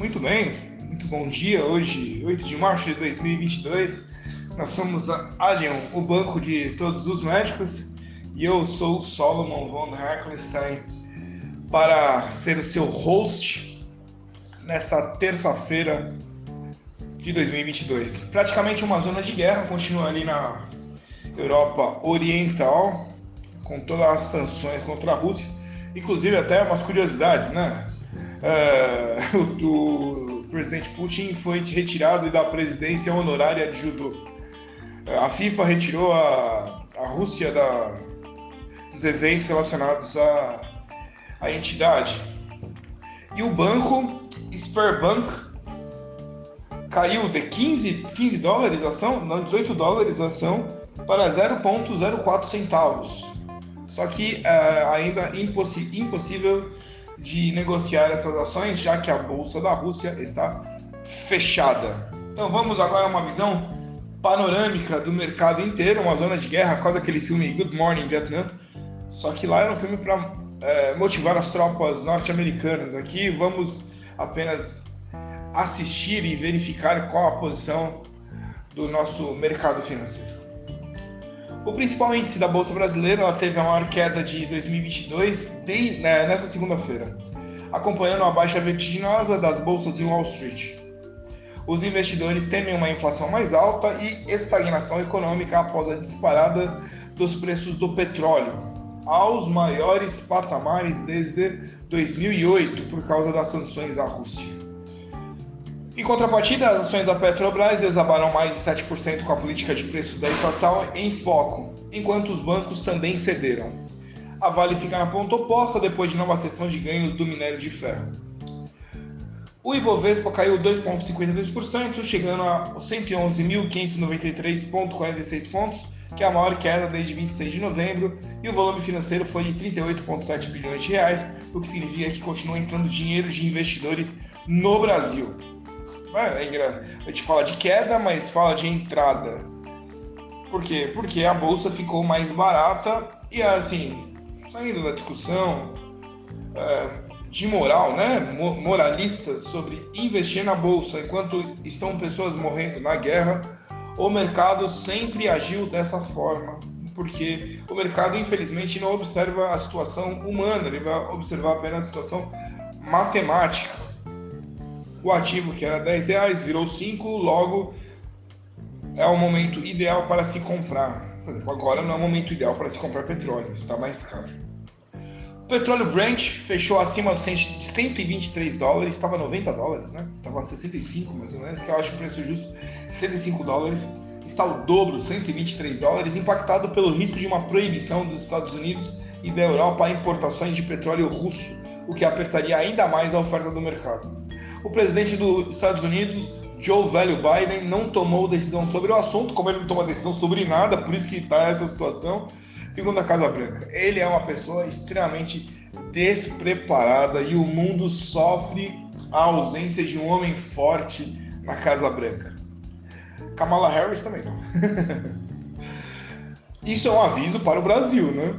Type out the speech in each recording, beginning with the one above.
muito bem, muito bom dia. Hoje, 8 de março de 2022, nós somos a Allian, o banco de todos os médicos, e eu sou o Solomon von Heckelstein para ser o seu host nessa terça-feira de 2022. Praticamente uma zona de guerra continua ali na Europa Oriental, com todas as sanções contra a Rússia, inclusive até umas curiosidades, né? uh, o, presidente Putin foi retirado da presidência honorária de judô. Uh, a FIFA retirou a, a Rússia da, dos eventos relacionados à, à entidade. E o banco Sperbank caiu de 15, 15 dólares a ação, não, 18 dólares a ação, para 0,04 centavos. Só que uh, ainda impossível de negociar essas ações, já que a bolsa da Rússia está fechada. Então vamos agora a uma visão panorâmica do mercado inteiro, uma zona de guerra, quase aquele filme Good Morning Vietnam. Só que lá era um filme para é, motivar as tropas norte-americanas. Aqui vamos apenas assistir e verificar qual a posição do nosso mercado financeiro. O principal índice da Bolsa Brasileira ela teve a maior queda de 2022 de, né, nessa segunda-feira, acompanhando a baixa vertiginosa das bolsas em Wall Street. Os investidores temem uma inflação mais alta e estagnação econômica após a disparada dos preços do petróleo aos maiores patamares desde 2008 por causa das sanções à Rússia. Em contrapartida, as ações da Petrobras desabaram mais de 7% com a política de preços da estatal em foco, enquanto os bancos também cederam. A Vale fica na ponta oposta depois de nova sessão de ganhos do minério de ferro. O Ibovespa caiu 2,52%, chegando a 111.593,46 pontos, que é a maior queda desde 26 de novembro, e o volume financeiro foi de 38,7 bilhões de reais, o que significa que continua entrando dinheiro de investidores no Brasil. É, a gente fala de queda, mas fala de entrada. Por quê? Porque a bolsa ficou mais barata e assim, saindo da discussão é, de moral, né? Moralistas sobre investir na bolsa enquanto estão pessoas morrendo na guerra, o mercado sempre agiu dessa forma. Porque o mercado, infelizmente, não observa a situação humana, ele vai observar apenas a situação matemática o ativo que era 10 reais virou 5, logo é o momento ideal para se comprar. Por exemplo, agora não é o momento ideal para se comprar petróleo, está mais caro. O petróleo Brent fechou acima de 123 dólares, estava 90 dólares, né? Estava 65 mais ou menos, que eu acho o preço justo, 105 dólares. Está o dobro, 123 dólares, impactado pelo risco de uma proibição dos Estados Unidos e da Europa a importações de petróleo russo, o que apertaria ainda mais a oferta do mercado o presidente dos Estados Unidos, Joe Velho Biden, não tomou decisão sobre o assunto, como ele não toma decisão sobre nada, por isso que está essa situação, segundo a Casa Branca. Ele é uma pessoa extremamente despreparada e o mundo sofre a ausência de um homem forte na Casa Branca. Kamala Harris também não. Isso é um aviso para o Brasil, né?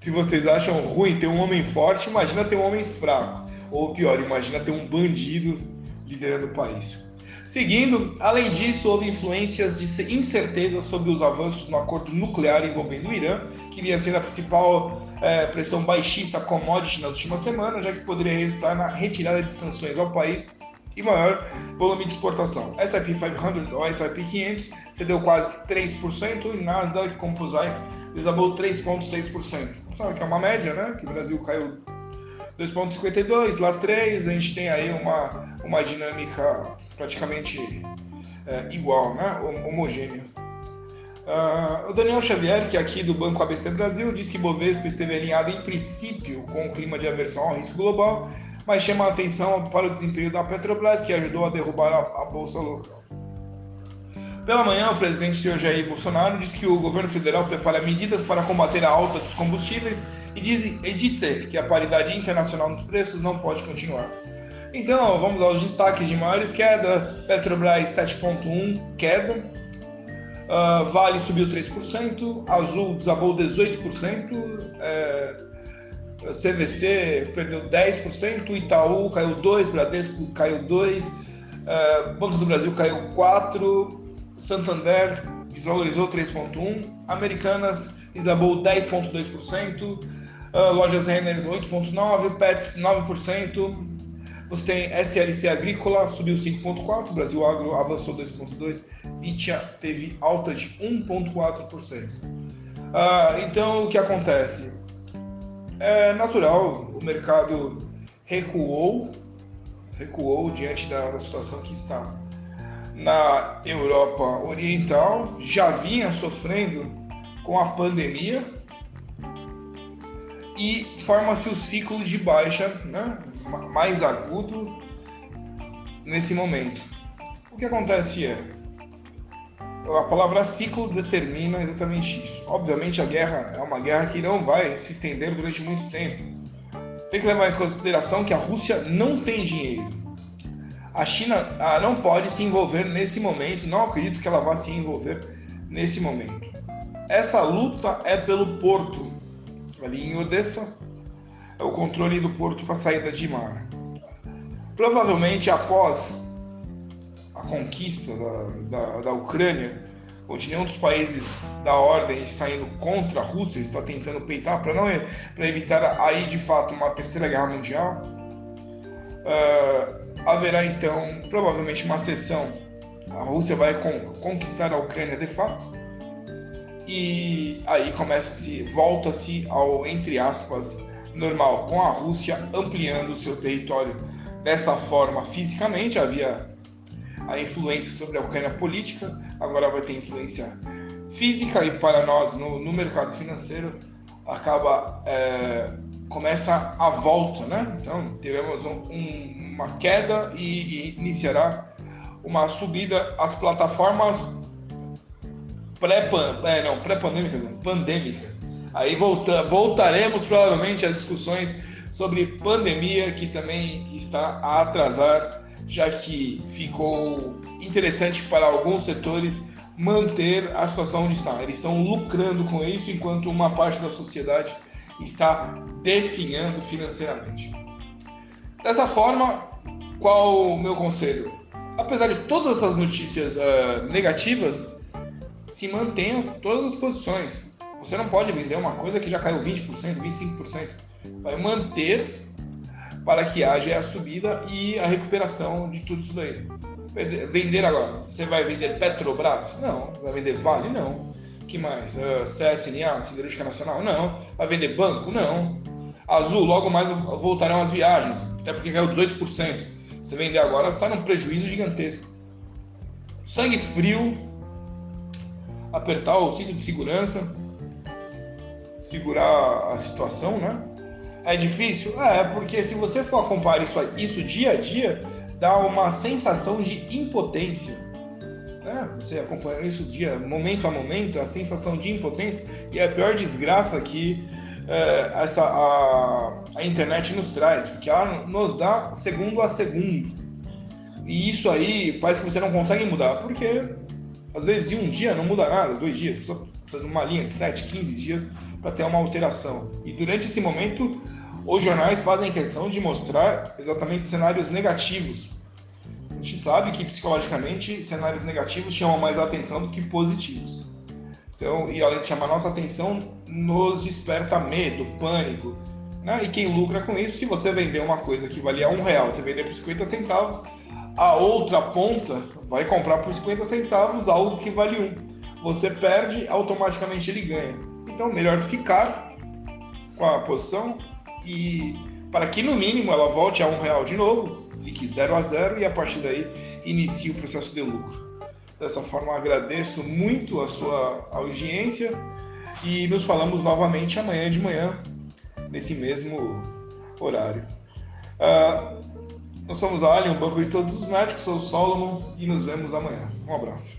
Se vocês acham ruim ter um homem forte, imagina ter um homem fraco. Ou pior, imagina ter um bandido liderando o país. Seguindo, além disso, houve influências de incertezas sobre os avanços no acordo nuclear envolvendo o Irã, que vinha sendo a principal é, pressão baixista commodity nas últimas semanas, já que poderia resultar na retirada de sanções ao país e maior volume de exportação. S&P 500 ou S&P 500 cedeu quase 3% e Nasdaq Composite desabou 3,6%. Sabe que é uma média, né? Que o Brasil caiu 2.52, lá 3, a gente tem aí uma, uma dinâmica praticamente é, igual, né? homogênea. Uh, o Daniel Xavier, que é aqui do Banco ABC Brasil, diz que Bovespa esteve alinhado em princípio com o clima de aversão ao risco global, mas chama a atenção para o desempenho da Petrobras, que ajudou a derrubar a, a bolsa local. Pela manhã, o presidente Jair Bolsonaro disse que o governo federal prepara medidas para combater a alta dos combustíveis e, diz, e disse que a paridade internacional nos preços não pode continuar. Então, vamos aos destaques de maiores queda. Petrobras 7.1 queda. Uh, vale subiu 3%, Azul desabou 18%, é, CVC perdeu 10%, Itaú caiu 2%, Bradesco caiu 2%, uh, Banco do Brasil caiu 4%, Santander desvalorizou 3,1%, Americanas desabou 10,2%, uh, Lojas Renner 8,9%, Pets 9%, você tem SLC Agrícola, subiu 5,4%, Brasil Agro avançou 2,2%, Vitia teve alta de 1,4%. Ah, então, o que acontece? É natural, o mercado recuou, recuou diante da, da situação que está na Europa Oriental, já vinha sofrendo com a pandemia e forma-se o ciclo de baixa, né? mais agudo nesse momento. O que acontece é, a palavra ciclo determina exatamente isso. Obviamente a guerra é uma guerra que não vai se estender durante muito tempo. Tem que levar em consideração que a Rússia não tem dinheiro. A China ah, não pode se envolver nesse momento, não acredito que ela vá se envolver nesse momento. Essa luta é pelo porto, ali em Odessa, é o controle do porto para saída de mar. Provavelmente após a conquista da, da, da Ucrânia, onde nenhum dos países da ordem está indo contra a Rússia, está tentando peitar para não para evitar aí de fato uma terceira guerra mundial, uh, haverá então provavelmente uma sessão. A Rússia vai con conquistar a Ucrânia de fato e aí começa-se, volta-se ao entre aspas normal, com a Rússia ampliando o seu território dessa forma fisicamente. Havia a influência sobre a Ucrânia política, agora vai ter influência física e para nós no, no mercado financeiro acaba é, começa a volta, né? Então tivemos um, um, uma queda e, e, iniciará uma subida. As plataformas pré é, não pré-pandêmicas, pandêmicas Aí volta, voltaremos provavelmente às discussões sobre pandemia, que também está a atrasar, já que ficou interessante para alguns setores manter a situação onde está. Eles estão lucrando com isso, enquanto uma parte da sociedade está definhando financeiramente. Dessa forma, qual o meu conselho? Apesar de todas essas notícias uh, negativas, se mantenham todas as posições. Você não pode vender uma coisa que já caiu 20%, 25%. Vai manter para que haja a subida e a recuperação de tudo isso daí. Vender agora. Você vai vender Petrobras? Não. Vai vender Vale? Não. que mais? Uh, ah, CSNA, Siderúrgica Nacional? Não. Vai vender banco? Não. Azul, logo mais voltarão as viagens, até porque caiu 18%. Você vender agora, está num prejuízo gigantesco. Sangue frio, apertar o cinto de segurança, segurar a situação, né? É difícil? É, porque se você for acompanhar isso, isso dia a dia, dá uma sensação de impotência. Né? Você acompanha isso dia, momento a momento, a sensação de impotência e é a pior desgraça que é, essa, a, a internet nos traz, porque ela nos dá segundo a segundo. E isso aí parece que você não consegue mudar, porque às vezes em um dia não muda nada, dois dias, precisa, precisa de uma linha de 7, 15 dias para ter uma alteração. E durante esse momento, os jornais fazem questão de mostrar exatamente cenários negativos. A gente sabe que psicologicamente cenários negativos chamam mais atenção do que positivos. Então, e além de chamar nossa atenção, nos desperta medo, pânico. Né? E quem lucra com isso, se você vender uma coisa que valia um real, você vender por 50 centavos, a outra ponta vai comprar por 50 centavos algo que vale um. Você perde, automaticamente ele ganha. Então, melhor ficar com a posição e para que no mínimo ela volte a um real de novo, fique 0 a 0 e a partir daí inicie o processo de lucro. Dessa forma, agradeço muito a sua audiência e nos falamos novamente amanhã de manhã, nesse mesmo horário. Uh, nós somos a Alien, o banco de todos os médicos, sou o Solomon e nos vemos amanhã. Um abraço.